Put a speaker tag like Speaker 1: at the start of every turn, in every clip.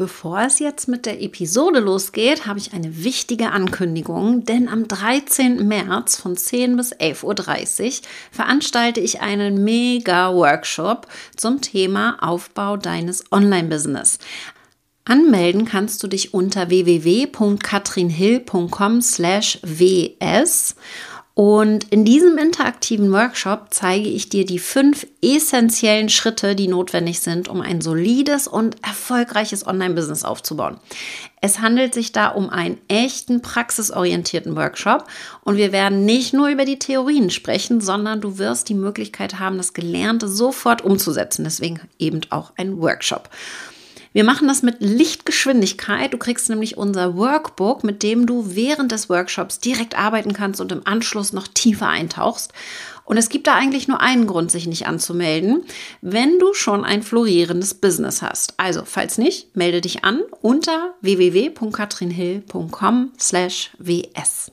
Speaker 1: Bevor es jetzt mit der Episode losgeht, habe ich eine wichtige Ankündigung, denn am 13. März von 10 bis 11.30 Uhr veranstalte ich einen Mega-Workshop zum Thema Aufbau deines Online-Business. Anmelden kannst du dich unter www.katrinhill.com/ws und in diesem interaktiven Workshop zeige ich dir die fünf essentiellen Schritte, die notwendig sind, um ein solides und erfolgreiches Online-Business aufzubauen. Es handelt sich da um einen echten praxisorientierten Workshop und wir werden nicht nur über die Theorien sprechen, sondern du wirst die Möglichkeit haben, das Gelernte sofort umzusetzen. Deswegen eben auch ein Workshop. Wir machen das mit Lichtgeschwindigkeit. Du kriegst nämlich unser Workbook, mit dem du während des Workshops direkt arbeiten kannst und im Anschluss noch tiefer eintauchst. Und es gibt da eigentlich nur einen Grund, sich nicht anzumelden, wenn du schon ein florierendes Business hast. Also, falls nicht, melde dich an unter www.katrinhill.com/ws.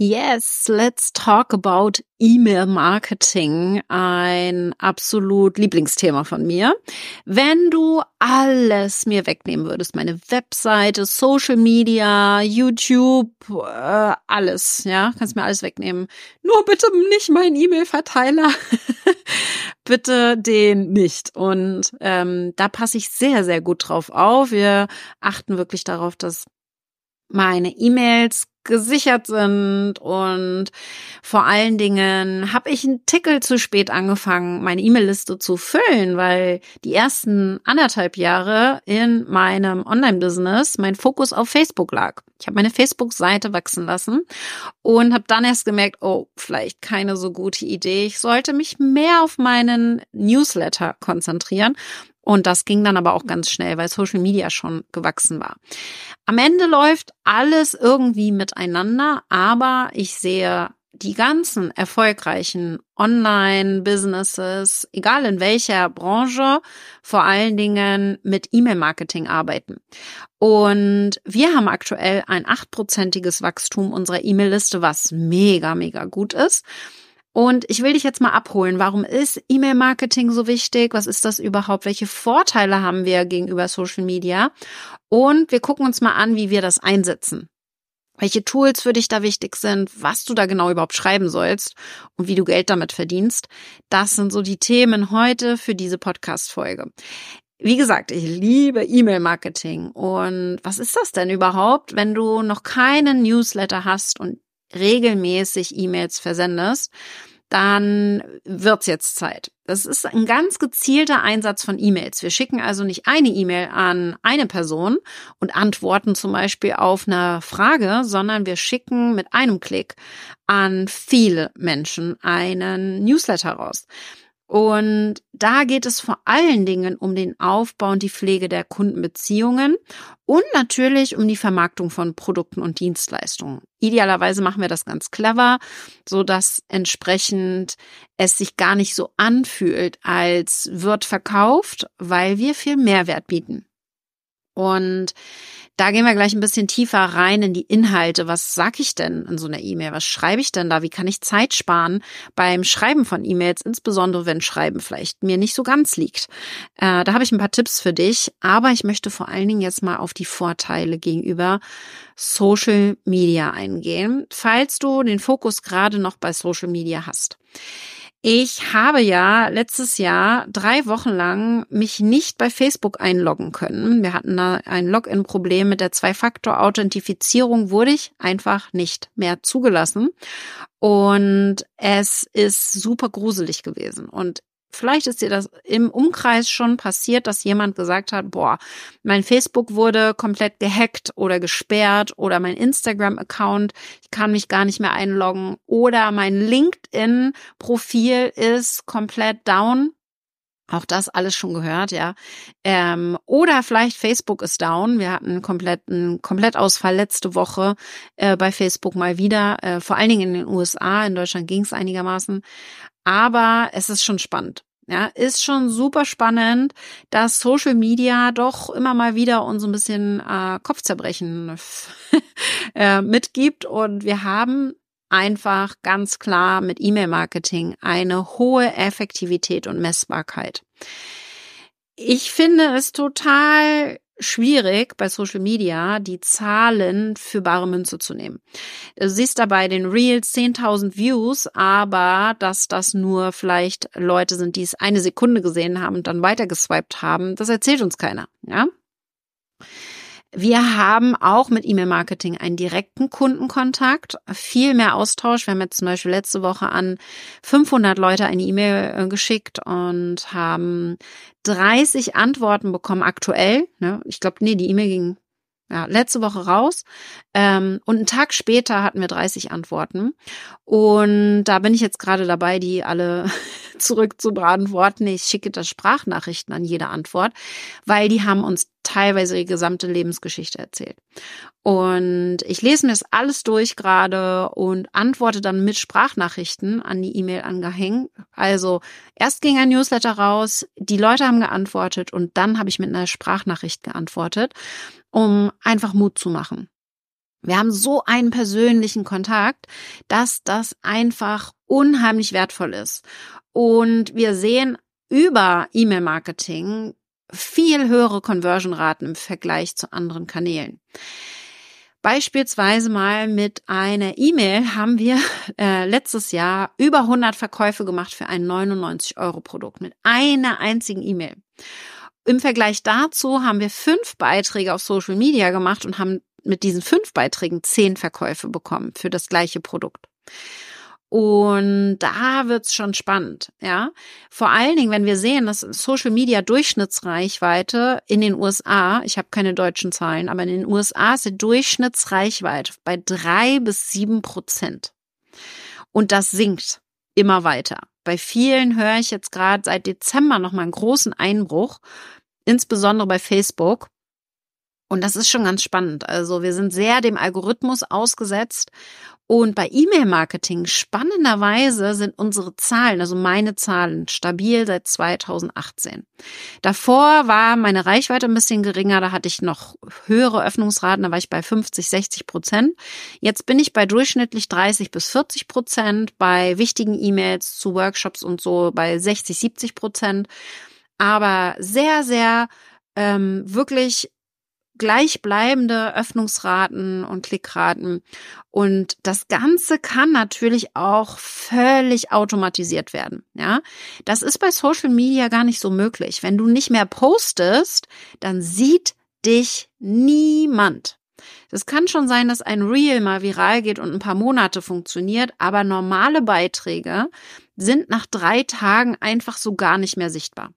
Speaker 1: Yes, let's talk about E-Mail-Marketing. Ein absolut Lieblingsthema von mir. Wenn du alles mir wegnehmen würdest, meine Webseite, Social Media, YouTube, äh, alles, ja, kannst mir alles wegnehmen. Nur bitte nicht meinen E-Mail-Verteiler. bitte den nicht. Und ähm, da passe ich sehr, sehr gut drauf auf. Wir achten wirklich darauf, dass meine E-Mails gesichert sind und vor allen Dingen habe ich einen Tickel zu spät angefangen, meine E-Mail-Liste zu füllen, weil die ersten anderthalb Jahre in meinem Online-Business mein Fokus auf Facebook lag. Ich habe meine Facebook-Seite wachsen lassen und habe dann erst gemerkt, oh, vielleicht keine so gute Idee. Ich sollte mich mehr auf meinen Newsletter konzentrieren und das ging dann aber auch ganz schnell, weil Social Media schon gewachsen war. Am Ende läuft alles irgendwie miteinander, aber ich sehe die ganzen erfolgreichen Online-Businesses, egal in welcher Branche, vor allen Dingen mit E-Mail-Marketing arbeiten. Und wir haben aktuell ein achtprozentiges Wachstum unserer E-Mail-Liste, was mega, mega gut ist. Und ich will dich jetzt mal abholen. Warum ist E-Mail-Marketing so wichtig? Was ist das überhaupt? Welche Vorteile haben wir gegenüber Social Media? Und wir gucken uns mal an, wie wir das einsetzen. Welche Tools für dich da wichtig sind, was du da genau überhaupt schreiben sollst und wie du Geld damit verdienst. Das sind so die Themen heute für diese Podcast-Folge. Wie gesagt, ich liebe E-Mail-Marketing. Und was ist das denn überhaupt, wenn du noch keinen Newsletter hast und regelmäßig E-Mails versendest, dann wird's jetzt Zeit. Das ist ein ganz gezielter Einsatz von E-Mails. Wir schicken also nicht eine E-Mail an eine Person und antworten zum Beispiel auf eine Frage, sondern wir schicken mit einem Klick an viele Menschen einen Newsletter raus. Und da geht es vor allen Dingen um den Aufbau und die Pflege der Kundenbeziehungen und natürlich um die Vermarktung von Produkten und Dienstleistungen. Idealerweise machen wir das ganz clever, so dass entsprechend es sich gar nicht so anfühlt, als wird verkauft, weil wir viel Mehrwert bieten. Und da gehen wir gleich ein bisschen tiefer rein in die Inhalte. Was sag ich denn in so einer E-Mail? Was schreibe ich denn da? Wie kann ich Zeit sparen beim Schreiben von E-Mails, insbesondere wenn Schreiben vielleicht mir nicht so ganz liegt? Äh, da habe ich ein paar Tipps für dich, aber ich möchte vor allen Dingen jetzt mal auf die Vorteile gegenüber Social Media eingehen, falls du den Fokus gerade noch bei Social Media hast. Ich habe ja letztes Jahr drei Wochen lang mich nicht bei Facebook einloggen können. Wir hatten da ein Login-Problem mit der Zwei-Faktor-Authentifizierung, wurde ich einfach nicht mehr zugelassen. Und es ist super gruselig gewesen. Und Vielleicht ist dir das im Umkreis schon passiert, dass jemand gesagt hat, boah, mein Facebook wurde komplett gehackt oder gesperrt oder mein Instagram-Account, ich kann mich gar nicht mehr einloggen oder mein LinkedIn-Profil ist komplett down. Auch das alles schon gehört, ja. Ähm, oder vielleicht Facebook ist down. Wir hatten einen kompletten Komplettausfall letzte Woche äh, bei Facebook mal wieder. Äh, vor allen Dingen in den USA. In Deutschland ging es einigermaßen. Aber es ist schon spannend. Ja, ist schon super spannend, dass Social Media doch immer mal wieder uns ein bisschen äh, Kopfzerbrechen äh, mitgibt. Und wir haben einfach ganz klar mit E-Mail-Marketing eine hohe Effektivität und Messbarkeit. Ich finde es total schwierig bei Social Media die Zahlen für bare Münze zu nehmen. Du siehst dabei den Reels 10.000 Views, aber dass das nur vielleicht Leute sind, die es eine Sekunde gesehen haben und dann weitergeswiped haben, das erzählt uns keiner, ja? Wir haben auch mit E-Mail-Marketing einen direkten Kundenkontakt, viel mehr Austausch. Wir haben jetzt zum Beispiel letzte Woche an 500 Leute eine E-Mail äh, geschickt und haben 30 Antworten bekommen aktuell. Ne? Ich glaube, nee, die E-Mail ging ja, letzte Woche raus. Ähm, und einen Tag später hatten wir 30 Antworten. Und da bin ich jetzt gerade dabei, die alle zurück zu beantworten. Ich schicke das Sprachnachrichten an jede Antwort, weil die haben uns teilweise die gesamte Lebensgeschichte erzählt. Und ich lese mir das alles durch gerade und antworte dann mit Sprachnachrichten an die E-Mail angehängt. Also erst ging ein Newsletter raus, die Leute haben geantwortet und dann habe ich mit einer Sprachnachricht geantwortet, um einfach Mut zu machen. Wir haben so einen persönlichen Kontakt, dass das einfach unheimlich wertvoll ist. Und wir sehen über E-Mail-Marketing viel höhere Conversion-Raten im Vergleich zu anderen Kanälen. Beispielsweise mal mit einer E-Mail haben wir äh, letztes Jahr über 100 Verkäufe gemacht für ein 99 Euro Produkt mit einer einzigen E-Mail. Im Vergleich dazu haben wir fünf Beiträge auf Social Media gemacht und haben mit diesen fünf Beiträgen zehn Verkäufe bekommen für das gleiche Produkt. Und da wird's schon spannend, ja. Vor allen Dingen, wenn wir sehen, dass Social Media Durchschnittsreichweite in den USA, ich habe keine deutschen Zahlen, aber in den USA ist die Durchschnittsreichweite bei drei bis sieben Prozent. Und das sinkt immer weiter. Bei vielen höre ich jetzt gerade seit Dezember nochmal einen großen Einbruch, insbesondere bei Facebook. Und das ist schon ganz spannend. Also wir sind sehr dem Algorithmus ausgesetzt. Und bei E-Mail-Marketing spannenderweise sind unsere Zahlen, also meine Zahlen, stabil seit 2018. Davor war meine Reichweite ein bisschen geringer, da hatte ich noch höhere Öffnungsraten, da war ich bei 50, 60 Prozent. Jetzt bin ich bei durchschnittlich 30 bis 40 Prozent, bei wichtigen E-Mails zu Workshops und so bei 60, 70 Prozent. Aber sehr, sehr ähm, wirklich gleichbleibende Öffnungsraten und Klickraten. Und das Ganze kann natürlich auch völlig automatisiert werden. Ja, das ist bei Social Media gar nicht so möglich. Wenn du nicht mehr postest, dann sieht dich niemand. Es kann schon sein, dass ein Reel mal viral geht und ein paar Monate funktioniert, aber normale Beiträge sind nach drei Tagen einfach so gar nicht mehr sichtbar.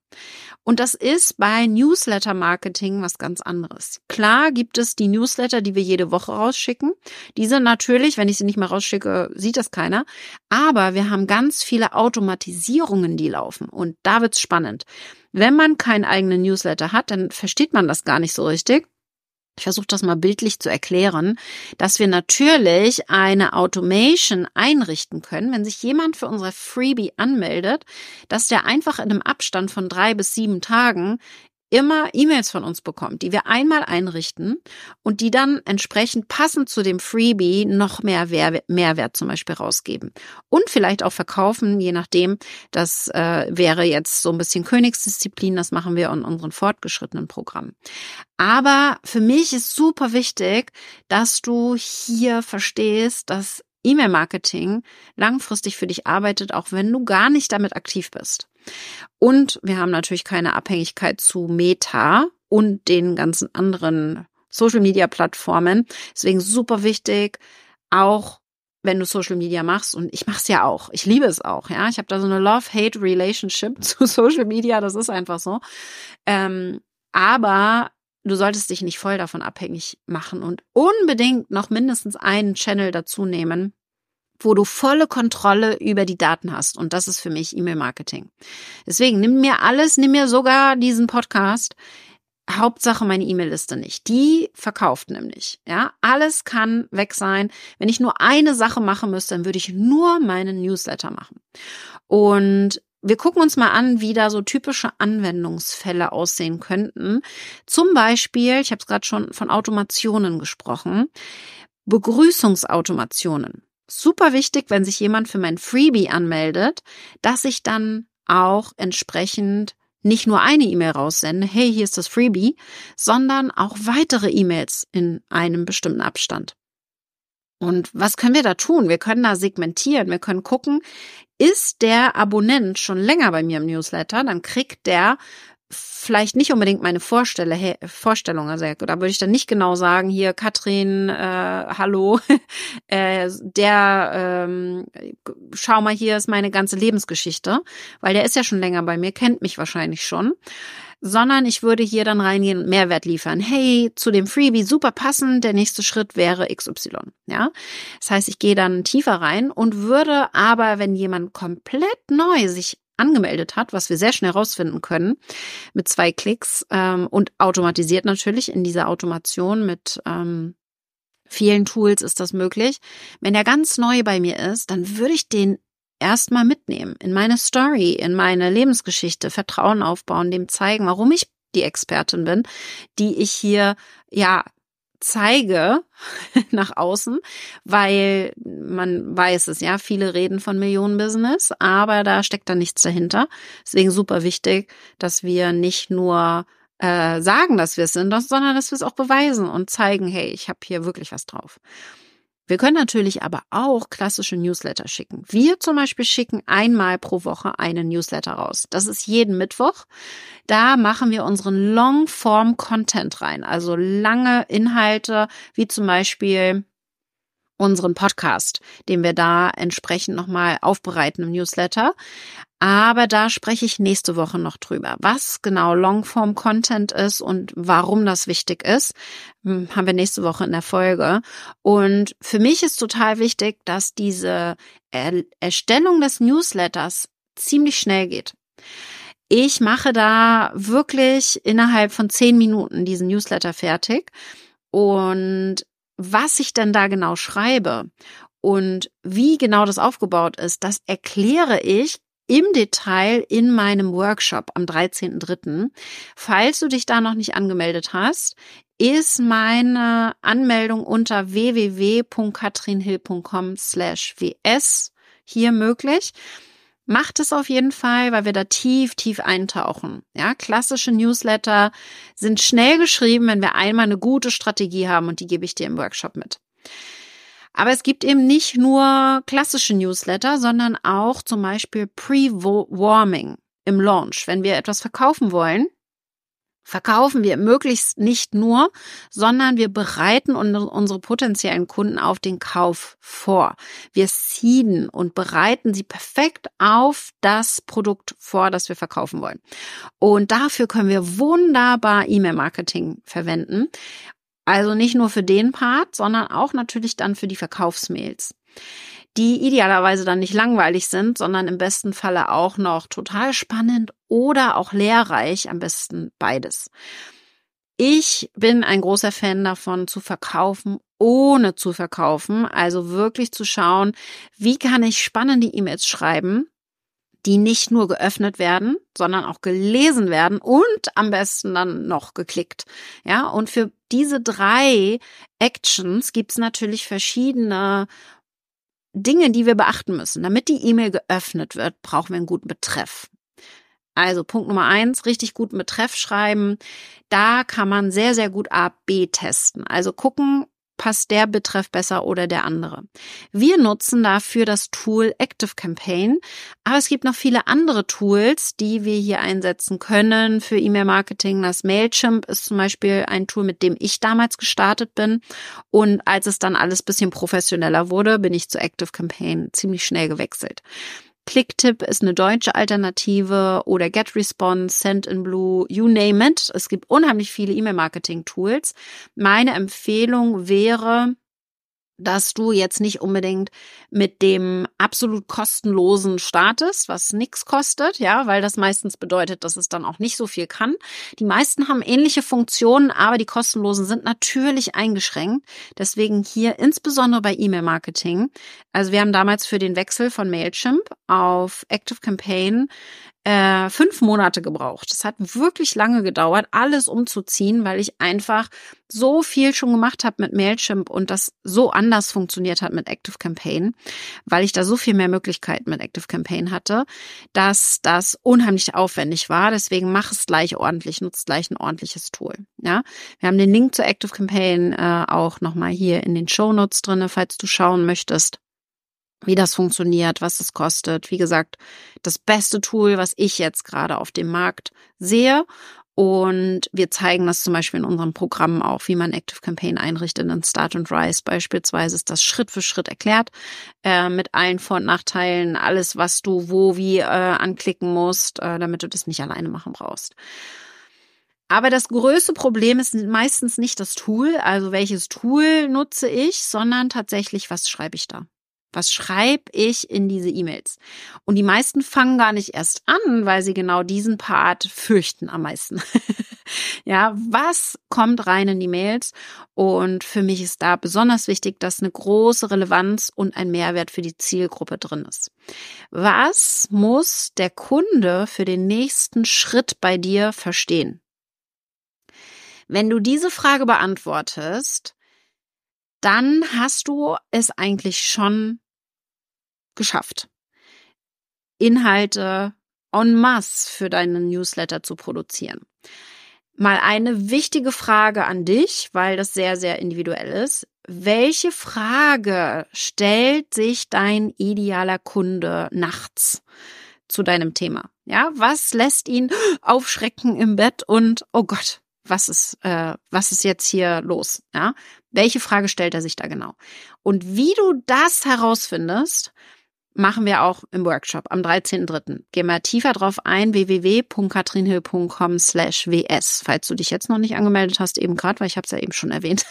Speaker 1: Und das ist bei Newsletter-Marketing was ganz anderes. Klar gibt es die Newsletter, die wir jede Woche rausschicken. Diese natürlich, wenn ich sie nicht mehr rausschicke, sieht das keiner. Aber wir haben ganz viele Automatisierungen, die laufen. Und da wird's spannend. Wenn man keinen eigenen Newsletter hat, dann versteht man das gar nicht so richtig ich versuche das mal bildlich zu erklären, dass wir natürlich eine Automation einrichten können, wenn sich jemand für unser Freebie anmeldet, dass der einfach in einem Abstand von drei bis sieben Tagen immer E-Mails von uns bekommt, die wir einmal einrichten und die dann entsprechend passend zu dem Freebie noch mehr Mehrwert zum Beispiel rausgeben. Und vielleicht auch verkaufen, je nachdem. Das äh, wäre jetzt so ein bisschen Königsdisziplin, das machen wir in unseren fortgeschrittenen Programmen. Aber für mich ist super wichtig, dass du hier verstehst, dass E-Mail-Marketing langfristig für dich arbeitet, auch wenn du gar nicht damit aktiv bist. Und wir haben natürlich keine Abhängigkeit zu Meta und den ganzen anderen Social-Media-Plattformen. Deswegen super wichtig, auch wenn du Social Media machst und ich mache es ja auch. Ich liebe es auch, ja. Ich habe da so eine Love-Hate-Relationship zu Social Media, das ist einfach so. Ähm, aber du solltest dich nicht voll davon abhängig machen und unbedingt noch mindestens einen Channel dazu nehmen, wo du volle Kontrolle über die Daten hast. Und das ist für mich E-Mail-Marketing. Deswegen nimm mir alles, nimm mir sogar diesen Podcast. Hauptsache meine E-Mail-Liste nicht. Die verkauft nämlich. Ja, alles kann weg sein. Wenn ich nur eine Sache machen müsste, dann würde ich nur meinen Newsletter machen. Und wir gucken uns mal an, wie da so typische Anwendungsfälle aussehen könnten. Zum Beispiel, ich habe es gerade schon von Automationen gesprochen, Begrüßungsautomationen super wichtig, wenn sich jemand für mein Freebie anmeldet, dass ich dann auch entsprechend nicht nur eine E-Mail raussende, hey, hier ist das Freebie, sondern auch weitere E-Mails in einem bestimmten Abstand. Und was können wir da tun? Wir können da segmentieren, wir können gucken, ist der Abonnent schon länger bei mir im Newsletter, dann kriegt der vielleicht nicht unbedingt meine Vorstelle, Vorstellung, also da würde ich dann nicht genau sagen, hier Katrin, äh, hallo, äh, der, ähm, schau mal, hier ist meine ganze Lebensgeschichte, weil der ist ja schon länger bei mir, kennt mich wahrscheinlich schon, sondern ich würde hier dann reingehen und Mehrwert liefern. Hey, zu dem Freebie super passend, der nächste Schritt wäre XY, ja. Das heißt, ich gehe dann tiefer rein und würde aber, wenn jemand komplett neu sich angemeldet hat, was wir sehr schnell rausfinden können mit zwei Klicks ähm, und automatisiert natürlich in dieser Automation mit ähm, vielen Tools ist das möglich. Wenn er ganz neu bei mir ist, dann würde ich den erstmal mitnehmen in meine Story, in meine Lebensgeschichte, Vertrauen aufbauen, dem zeigen, warum ich die Expertin bin, die ich hier ja zeige nach außen, weil man weiß es, ja, viele reden von Millionenbusiness, aber da steckt da nichts dahinter. Deswegen super wichtig, dass wir nicht nur äh, sagen, dass wir es sind, sondern dass wir es auch beweisen und zeigen, hey, ich habe hier wirklich was drauf. Wir können natürlich aber auch klassische Newsletter schicken. Wir zum Beispiel schicken einmal pro Woche einen Newsletter raus. Das ist jeden Mittwoch. Da machen wir unseren Long-Form-Content rein, also lange Inhalte, wie zum Beispiel unseren Podcast, den wir da entsprechend nochmal aufbereiten im Newsletter. Aber da spreche ich nächste Woche noch drüber. Was genau Longform Content ist und warum das wichtig ist, hm, haben wir nächste Woche in der Folge. Und für mich ist total wichtig, dass diese Erstellung des Newsletters ziemlich schnell geht. Ich mache da wirklich innerhalb von zehn Minuten diesen Newsletter fertig. Und was ich denn da genau schreibe und wie genau das aufgebaut ist, das erkläre ich im Detail in meinem Workshop am 13.3. Falls du dich da noch nicht angemeldet hast, ist meine Anmeldung unter www.katrinhill.com slash ws hier möglich. Macht es auf jeden Fall, weil wir da tief, tief eintauchen. Ja, klassische Newsletter sind schnell geschrieben, wenn wir einmal eine gute Strategie haben und die gebe ich dir im Workshop mit. Aber es gibt eben nicht nur klassische Newsletter, sondern auch zum Beispiel Pre-Warming im Launch. Wenn wir etwas verkaufen wollen, verkaufen wir möglichst nicht nur, sondern wir bereiten unsere potenziellen Kunden auf den Kauf vor. Wir seeden und bereiten sie perfekt auf das Produkt vor, das wir verkaufen wollen. Und dafür können wir wunderbar E-Mail-Marketing verwenden. Also nicht nur für den Part, sondern auch natürlich dann für die Verkaufsmails die idealerweise dann nicht langweilig sind, sondern im besten Falle auch noch total spannend oder auch lehrreich, am besten beides. Ich bin ein großer Fan davon, zu verkaufen, ohne zu verkaufen. Also wirklich zu schauen, wie kann ich spannende E-Mails schreiben, die nicht nur geöffnet werden, sondern auch gelesen werden und am besten dann noch geklickt. Ja, und für diese drei Actions gibt es natürlich verschiedene Dinge, die wir beachten müssen. Damit die E-Mail geöffnet wird, brauchen wir einen guten Betreff. Also Punkt Nummer eins, richtig guten Betreff schreiben. Da kann man sehr, sehr gut A-B testen. Also gucken, passt der Betreff besser oder der andere. Wir nutzen dafür das Tool Active Campaign, aber es gibt noch viele andere Tools, die wir hier einsetzen können für E-Mail-Marketing. Das Mailchimp ist zum Beispiel ein Tool, mit dem ich damals gestartet bin. Und als es dann alles bisschen professioneller wurde, bin ich zu Active Campaign ziemlich schnell gewechselt. Clicktip ist eine deutsche Alternative oder GetResponse, Sendinblue, you name it. Es gibt unheimlich viele E-Mail-Marketing-Tools. Meine Empfehlung wäre, dass du jetzt nicht unbedingt mit dem absolut kostenlosen startest, was nichts kostet, ja, weil das meistens bedeutet, dass es dann auch nicht so viel kann. Die meisten haben ähnliche Funktionen, aber die kostenlosen sind natürlich eingeschränkt. Deswegen hier insbesondere bei E-Mail-Marketing. Also wir haben damals für den Wechsel von Mailchimp auf Active Campaign äh, fünf Monate gebraucht. Es hat wirklich lange gedauert, alles umzuziehen, weil ich einfach so viel schon gemacht habe mit Mailchimp und das so anders funktioniert hat mit Active Campaign, weil ich da so viel mehr Möglichkeiten mit Active Campaign hatte, dass das unheimlich aufwendig war. Deswegen mach es gleich ordentlich, nutzt gleich ein ordentliches Tool. Ja, wir haben den Link zu Active Campaign äh, auch nochmal hier in den Show Notes drinne, falls du schauen möchtest wie das funktioniert, was es kostet. Wie gesagt, das beste Tool, was ich jetzt gerade auf dem Markt sehe. Und wir zeigen das zum Beispiel in unserem Programm auch, wie man Active Campaign einrichtet. In Start und Rise beispielsweise ist das Schritt für Schritt erklärt, äh, mit allen Vor- und Nachteilen, alles, was du wo wie äh, anklicken musst, äh, damit du das nicht alleine machen brauchst. Aber das größte Problem ist meistens nicht das Tool, also welches Tool nutze ich, sondern tatsächlich, was schreibe ich da? Was schreibe ich in diese E-Mails? Und die meisten fangen gar nicht erst an, weil sie genau diesen Part fürchten am meisten. ja, was kommt rein in die Mails? Und für mich ist da besonders wichtig, dass eine große Relevanz und ein Mehrwert für die Zielgruppe drin ist. Was muss der Kunde für den nächsten Schritt bei dir verstehen? Wenn du diese Frage beantwortest, dann hast du es eigentlich schon geschafft. Inhalte en masse für deinen Newsletter zu produzieren. Mal eine wichtige Frage an dich, weil das sehr, sehr individuell ist. Welche Frage stellt sich dein idealer Kunde nachts zu deinem Thema? Ja, was lässt ihn aufschrecken im Bett und, oh Gott, was ist, äh, was ist jetzt hier los? Ja, welche Frage stellt er sich da genau? Und wie du das herausfindest, machen wir auch im Workshop am 13.3. Geh mal tiefer drauf ein, www.katrinhill.com slash ws, falls du dich jetzt noch nicht angemeldet hast, eben gerade, weil ich habe es ja eben schon erwähnt.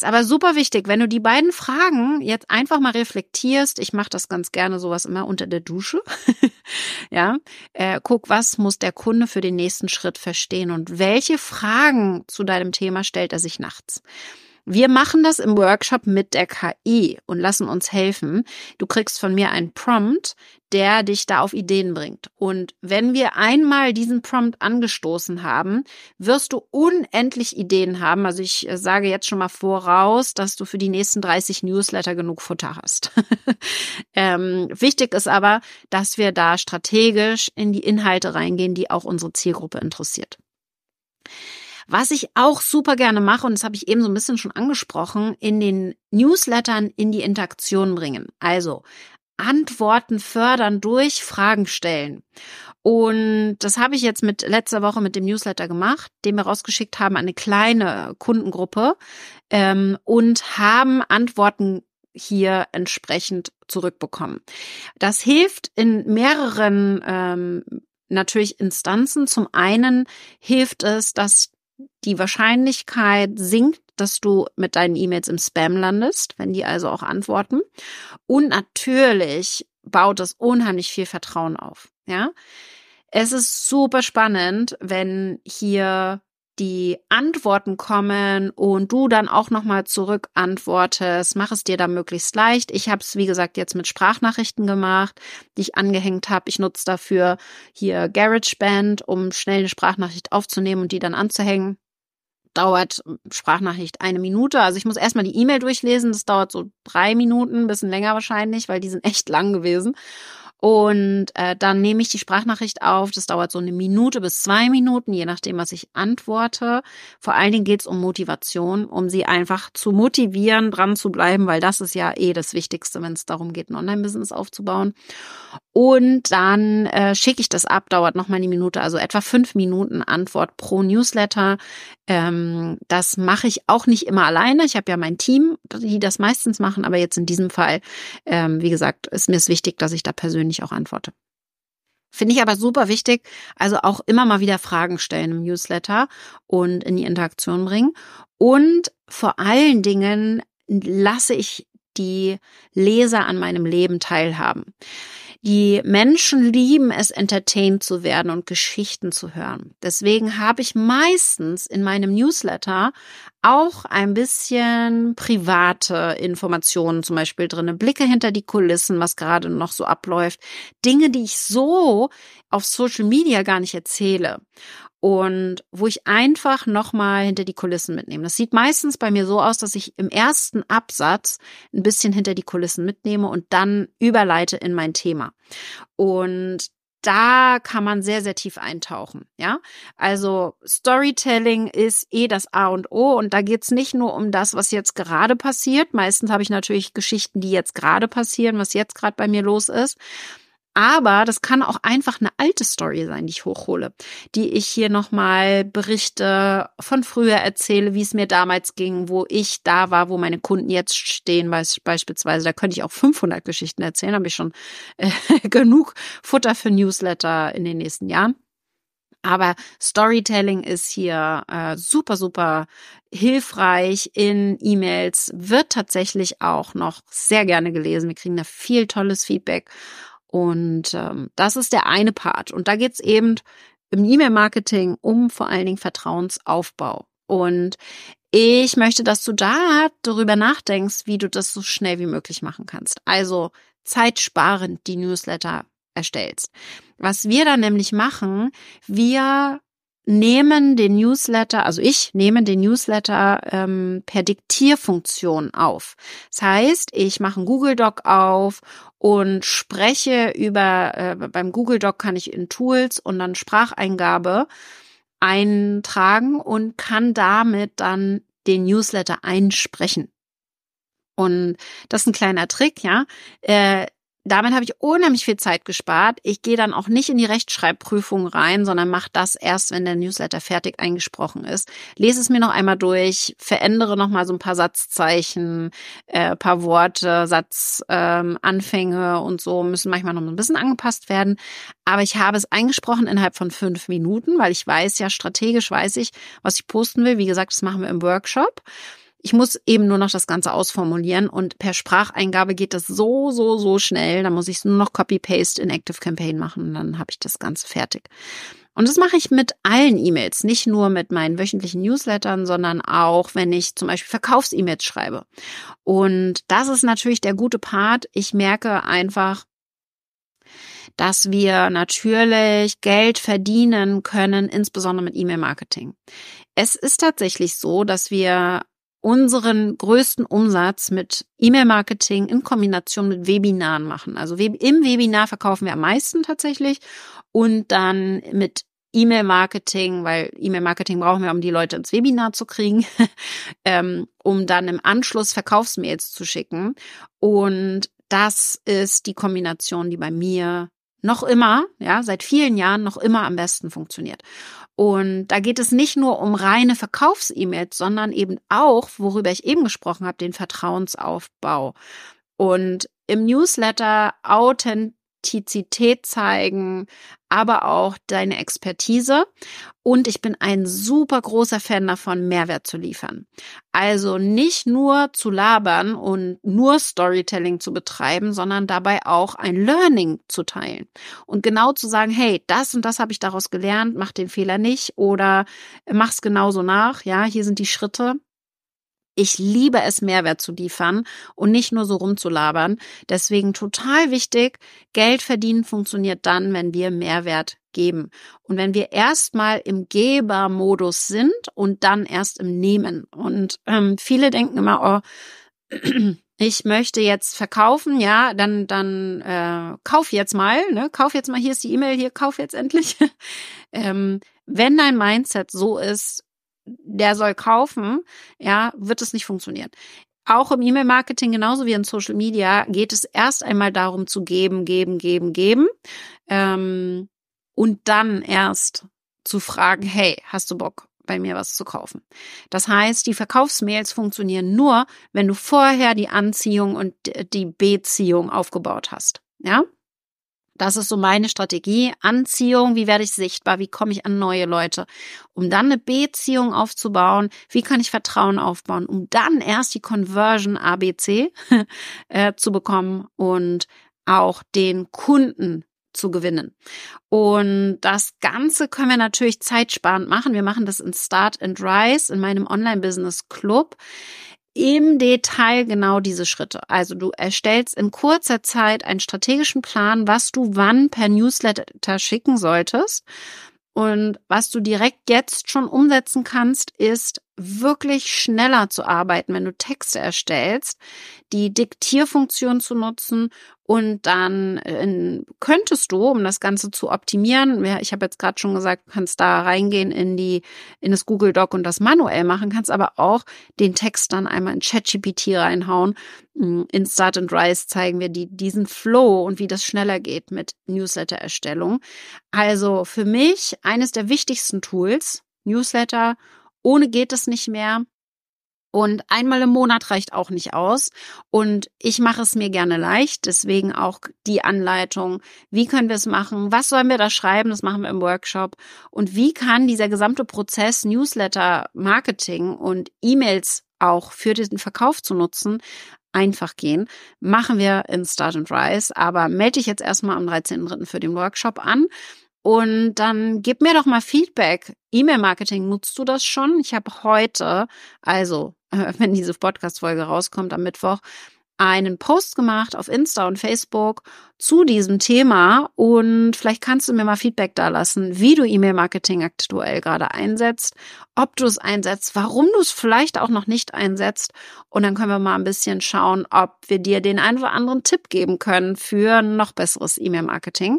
Speaker 1: Ist aber super wichtig, wenn du die beiden Fragen jetzt einfach mal reflektierst. Ich mache das ganz gerne sowas immer unter der Dusche. ja, äh, guck, was muss der Kunde für den nächsten Schritt verstehen und welche Fragen zu deinem Thema stellt er sich nachts. Wir machen das im Workshop mit der KI und lassen uns helfen. Du kriegst von mir einen Prompt, der dich da auf Ideen bringt. Und wenn wir einmal diesen Prompt angestoßen haben, wirst du unendlich Ideen haben. Also ich äh, sage jetzt schon mal voraus, dass du für die nächsten 30 Newsletter genug Futter hast. ähm, wichtig ist aber, dass wir da strategisch in die Inhalte reingehen, die auch unsere Zielgruppe interessiert. Was ich auch super gerne mache, und das habe ich eben so ein bisschen schon angesprochen, in den Newslettern in die Interaktion bringen. Also Antworten fördern durch Fragen stellen. Und das habe ich jetzt mit letzter Woche mit dem Newsletter gemacht, den wir rausgeschickt haben, eine kleine Kundengruppe ähm, und haben Antworten hier entsprechend zurückbekommen. Das hilft in mehreren ähm, natürlich Instanzen. Zum einen hilft es, dass die Wahrscheinlichkeit sinkt, dass du mit deinen E-Mails im Spam landest, wenn die also auch antworten. Und natürlich baut es unheimlich viel Vertrauen auf. Ja, es ist super spannend, wenn hier die Antworten kommen und du dann auch nochmal zurück antwortest, mach es dir da möglichst leicht. Ich habe es, wie gesagt, jetzt mit Sprachnachrichten gemacht, die ich angehängt habe. Ich nutze dafür hier GarageBand, um schnell eine Sprachnachricht aufzunehmen und die dann anzuhängen. Dauert Sprachnachricht eine Minute. Also ich muss erstmal die E-Mail durchlesen. Das dauert so drei Minuten, bisschen länger wahrscheinlich, weil die sind echt lang gewesen. Und äh, dann nehme ich die Sprachnachricht auf. Das dauert so eine Minute bis zwei Minuten, je nachdem, was ich antworte. Vor allen Dingen geht es um Motivation, um sie einfach zu motivieren, dran zu bleiben, weil das ist ja eh das Wichtigste, wenn es darum geht, ein Online-Business aufzubauen. Und dann äh, schicke ich das ab, dauert noch mal eine Minute, also etwa fünf Minuten Antwort pro Newsletter. Ähm, das mache ich auch nicht immer alleine. Ich habe ja mein Team, die das meistens machen, aber jetzt in diesem Fall, ähm, wie gesagt, ist mir es wichtig, dass ich da persönlich auch antworte. Finde ich aber super wichtig, also auch immer mal wieder Fragen stellen im Newsletter und in die Interaktion bringen und vor allen Dingen lasse ich die Leser an meinem Leben teilhaben. Die Menschen lieben es, entertained zu werden und Geschichten zu hören. Deswegen habe ich meistens in meinem Newsletter auch ein bisschen private Informationen zum Beispiel drinne, Blicke hinter die Kulissen, was gerade noch so abläuft, Dinge, die ich so auf Social Media gar nicht erzähle und wo ich einfach nochmal hinter die Kulissen mitnehme. Das sieht meistens bei mir so aus, dass ich im ersten Absatz ein bisschen hinter die Kulissen mitnehme und dann überleite in mein Thema. Und da kann man sehr, sehr tief eintauchen. Ja, also Storytelling ist eh das A und O und da geht's nicht nur um das, was jetzt gerade passiert. Meistens habe ich natürlich Geschichten, die jetzt gerade passieren, was jetzt gerade bei mir los ist, aber das kann auch einfach eine alte Story sein, die ich hochhole, die ich hier nochmal berichte, von früher erzähle, wie es mir damals ging, wo ich da war, wo meine Kunden jetzt stehen, beispielsweise. Da könnte ich auch 500 Geschichten erzählen, habe ich schon äh, genug Futter für Newsletter in den nächsten Jahren. Aber Storytelling ist hier äh, super, super hilfreich in E-Mails, wird tatsächlich auch noch sehr gerne gelesen. Wir kriegen da viel tolles Feedback und ähm, das ist der eine Part. Und da geht's eben im E-Mail-Marketing um vor allen Dingen Vertrauensaufbau. Und ich möchte, dass du da darüber nachdenkst, wie du das so schnell wie möglich machen kannst. Also zeitsparend die Newsletter erstellst. Was wir dann nämlich machen, wir nehmen den Newsletter, also ich nehme den Newsletter ähm, per Diktierfunktion auf. Das heißt, ich mache einen Google Doc auf und spreche über, äh, beim Google Doc kann ich in Tools und dann Spracheingabe eintragen und kann damit dann den Newsletter einsprechen. Und das ist ein kleiner Trick, ja. Äh, damit habe ich unheimlich viel Zeit gespart. Ich gehe dann auch nicht in die Rechtschreibprüfung rein, sondern mache das erst, wenn der Newsletter fertig eingesprochen ist. Lese es mir noch einmal durch, verändere noch mal so ein paar Satzzeichen, äh, paar Worte, Satzanfänge ähm, und so müssen manchmal noch ein bisschen angepasst werden. Aber ich habe es eingesprochen innerhalb von fünf Minuten, weil ich weiß ja strategisch weiß ich, was ich posten will. Wie gesagt, das machen wir im Workshop. Ich muss eben nur noch das Ganze ausformulieren und per Spracheingabe geht das so, so, so schnell. Da muss ich nur noch Copy-Paste in Active Campaign machen und dann habe ich das Ganze fertig. Und das mache ich mit allen E-Mails, nicht nur mit meinen wöchentlichen Newslettern, sondern auch, wenn ich zum Beispiel Verkaufs-E-Mails schreibe. Und das ist natürlich der gute Part. Ich merke einfach, dass wir natürlich Geld verdienen können, insbesondere mit E-Mail-Marketing. Es ist tatsächlich so, dass wir unseren größten Umsatz mit E-Mail-Marketing in Kombination mit Webinaren machen. Also im Webinar verkaufen wir am meisten tatsächlich und dann mit E-Mail-Marketing, weil E-Mail-Marketing brauchen wir, um die Leute ins Webinar zu kriegen, ähm, um dann im Anschluss Verkaufsmails zu schicken. Und das ist die Kombination, die bei mir noch immer, ja, seit vielen Jahren noch immer am besten funktioniert. Und da geht es nicht nur um reine Verkaufs-E-Mails, sondern eben auch, worüber ich eben gesprochen habe, den Vertrauensaufbau. Und im Newsletter authent Authentizität zeigen, aber auch deine Expertise. Und ich bin ein super großer Fan davon, Mehrwert zu liefern. Also nicht nur zu labern und nur Storytelling zu betreiben, sondern dabei auch ein Learning zu teilen. Und genau zu sagen, hey, das und das habe ich daraus gelernt, mach den Fehler nicht oder mach's genauso nach. Ja, hier sind die Schritte. Ich liebe es, Mehrwert zu liefern und nicht nur so rumzulabern. Deswegen total wichtig, Geld verdienen funktioniert dann, wenn wir Mehrwert geben. Und wenn wir erstmal im Gebermodus sind und dann erst im Nehmen. Und ähm, viele denken immer, oh, ich möchte jetzt verkaufen, ja, dann dann äh, kauf jetzt mal, ne, kauf jetzt mal, hier ist die E-Mail, hier kauf jetzt endlich. ähm, wenn dein Mindset so ist, der soll kaufen, ja, wird es nicht funktionieren. Auch im E-Mail-Marketing, genauso wie in Social Media, geht es erst einmal darum zu geben, geben, geben, geben. Ähm, und dann erst zu fragen, hey, hast du Bock, bei mir was zu kaufen? Das heißt, die Verkaufsmails funktionieren nur, wenn du vorher die Anziehung und die Beziehung aufgebaut hast. Ja? Das ist so meine Strategie. Anziehung, wie werde ich sichtbar, wie komme ich an neue Leute, um dann eine Beziehung aufzubauen, wie kann ich Vertrauen aufbauen, um dann erst die Conversion ABC äh, zu bekommen und auch den Kunden zu gewinnen. Und das Ganze können wir natürlich zeitsparend machen. Wir machen das in Start and Rise in meinem Online-Business Club im Detail genau diese Schritte. Also du erstellst in kurzer Zeit einen strategischen Plan, was du wann per Newsletter schicken solltest. Und was du direkt jetzt schon umsetzen kannst, ist wirklich schneller zu arbeiten, wenn du Texte erstellst, die Diktierfunktion zu nutzen und dann äh, könntest du, um das Ganze zu optimieren, ich habe jetzt gerade schon gesagt, du kannst da reingehen in die in das Google Doc und das manuell machen, kannst aber auch den Text dann einmal in ChatGPT reinhauen. Mm, in Start and Rise zeigen wir die, diesen Flow und wie das schneller geht mit Newsletter-Erstellung. Also für mich eines der wichtigsten Tools, Newsletter ohne geht es nicht mehr. Und einmal im Monat reicht auch nicht aus. Und ich mache es mir gerne leicht. Deswegen auch die Anleitung. Wie können wir es machen? Was sollen wir da schreiben? Das machen wir im Workshop. Und wie kann dieser gesamte Prozess Newsletter, Marketing und E-Mails auch für den Verkauf zu nutzen, einfach gehen. Machen wir in Start and Rise. Aber melde dich jetzt erstmal am 13.3. für den Workshop an. Und dann gib mir doch mal Feedback. E-Mail-Marketing, nutzt du das schon? Ich habe heute, also wenn diese Podcast-Folge rauskommt am Mittwoch, einen Post gemacht auf Insta und Facebook zu diesem Thema und vielleicht kannst du mir mal Feedback da lassen, wie du E-Mail-Marketing aktuell gerade einsetzt, ob du es einsetzt, warum du es vielleicht auch noch nicht einsetzt und dann können wir mal ein bisschen schauen, ob wir dir den einen oder anderen Tipp geben können für noch besseres E-Mail-Marketing.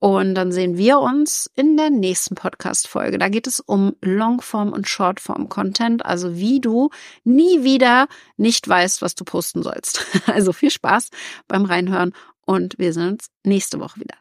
Speaker 1: Und dann sehen wir uns in der nächsten Podcast-Folge. Da geht es um Longform und Shortform-Content, also wie du nie wieder nicht weißt, was du posten sollst. Also viel Spaß beim Reinhören und wir sehen uns nächste Woche wieder.